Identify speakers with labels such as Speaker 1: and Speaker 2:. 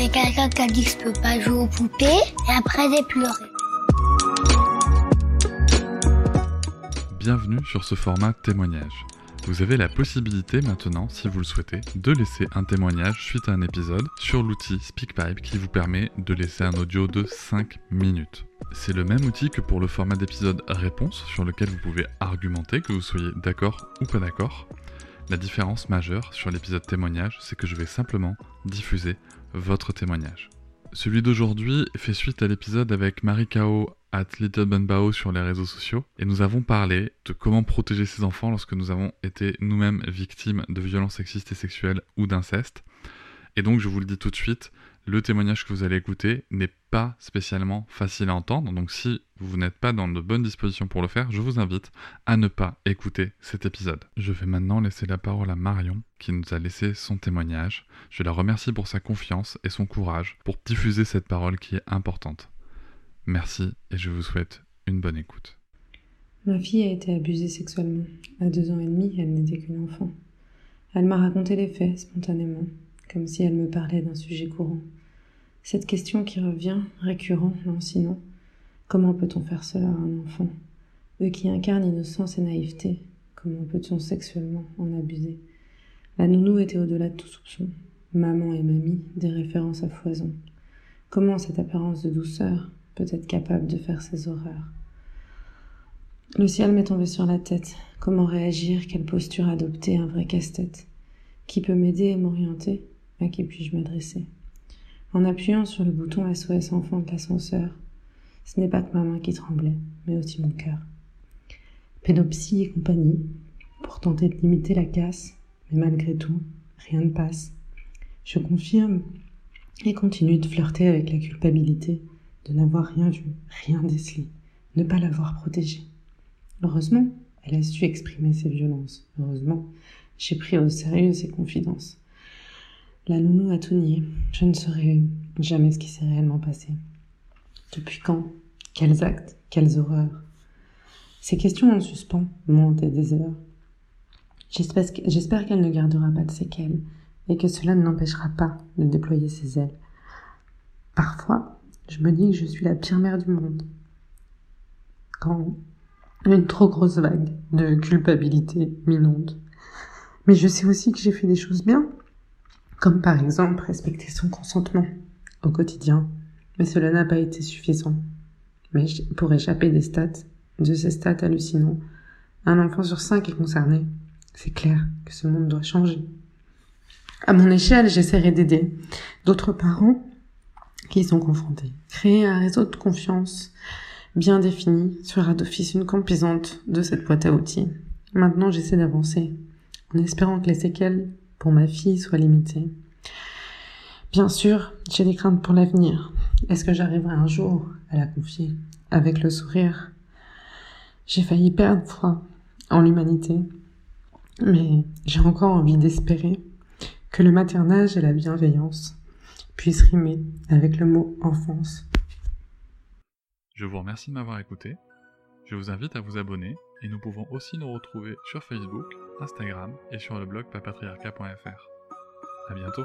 Speaker 1: Avec quelqu'un qui a dit que je peux pas jouer aux poupées et après j'ai pleuré.
Speaker 2: bienvenue sur ce format témoignage. Vous avez la possibilité maintenant, si vous le souhaitez, de laisser un témoignage suite à un épisode sur l'outil SpeakPipe qui vous permet de laisser un audio de 5 minutes. C'est le même outil que pour le format d'épisode réponse sur lequel vous pouvez argumenter que vous soyez d'accord ou pas d'accord. La différence majeure sur l'épisode témoignage, c'est que je vais simplement diffuser votre témoignage. Celui d'aujourd'hui fait suite à l'épisode avec Marie Kao at Little Bao sur les réseaux sociaux et nous avons parlé de comment protéger ses enfants lorsque nous avons été nous-mêmes victimes de violences sexistes et sexuelles ou d'inceste. Et donc je vous le dis tout de suite, le témoignage que vous allez écouter n'est pas spécialement facile à entendre, donc si vous n'êtes pas dans de bonnes dispositions pour le faire, je vous invite à ne pas écouter cet épisode. Je vais maintenant laisser la parole à Marion, qui nous a laissé son témoignage. Je la remercie pour sa confiance et son courage pour diffuser cette parole qui est importante. Merci et je vous souhaite une bonne écoute.
Speaker 3: Ma fille a été abusée sexuellement. À deux ans et demi, elle n'était qu'une enfant. Elle m'a raconté les faits spontanément, comme si elle me parlait d'un sujet courant. Cette question qui revient, récurrent, lancinant. Comment peut-on faire cela à un enfant? Eux qui incarnent innocence et naïveté, comment peut-on sexuellement en abuser? La nounou était au-delà de tout soupçon. Maman et mamie, des références à foison. Comment cette apparence de douceur, peut être capable de faire ces horreurs? Le ciel m'est tombé sur la tête. Comment réagir? Quelle posture adopter? Un vrai casse-tête. Qui peut m'aider et m'orienter? À qui puis-je m'adresser En appuyant sur le bouton SOS enfant de l'ascenseur, ce n'est pas que ma main qui tremblait, mais aussi mon cœur. Pédopsie et compagnie, pour tenter de limiter la casse, mais malgré tout, rien ne passe. Je confirme et continue de flirter avec la culpabilité de n'avoir rien vu, rien décelé, ne pas l'avoir protégée. Heureusement, elle a su exprimer ses violences. Heureusement, j'ai pris au sérieux ses confidences. La nounou a tout nié. Je ne saurais jamais ce qui s'est réellement passé. Depuis quand? Quels actes? Quelles horreurs? Ces questions en suspens m'ont des heures. J'espère qu'elle ne gardera pas de séquelles et que cela ne l'empêchera pas de déployer ses ailes. Parfois, je me dis que je suis la pire mère du monde. Quand une trop grosse vague de culpabilité m'inonde. Mais je sais aussi que j'ai fait des choses bien, comme par exemple respecter son consentement au quotidien. Mais cela n'a pas été suffisant. Mais pour échapper des stats, de ces stats hallucinants, un enfant sur cinq est concerné. C'est clair que ce monde doit changer. À mon échelle, j'essaierai d'aider d'autres parents qui sont confrontés. Créer un réseau de confiance bien défini sera d'office une composante de cette boîte à outils. Maintenant, j'essaie d'avancer, en espérant que les séquelles pour ma fille soient limitées. Bien sûr, j'ai des craintes pour l'avenir. Est-ce que j'arriverai un jour à la confier avec le sourire? J'ai failli perdre foi en l'humanité, mais j'ai encore envie d'espérer que le maternage et la bienveillance puisse rimer avec le mot enfance.
Speaker 2: Je vous remercie de m'avoir écouté. Je vous invite à vous abonner et nous pouvons aussi nous retrouver sur Facebook, Instagram et sur le blog papatriarca.fr. À bientôt.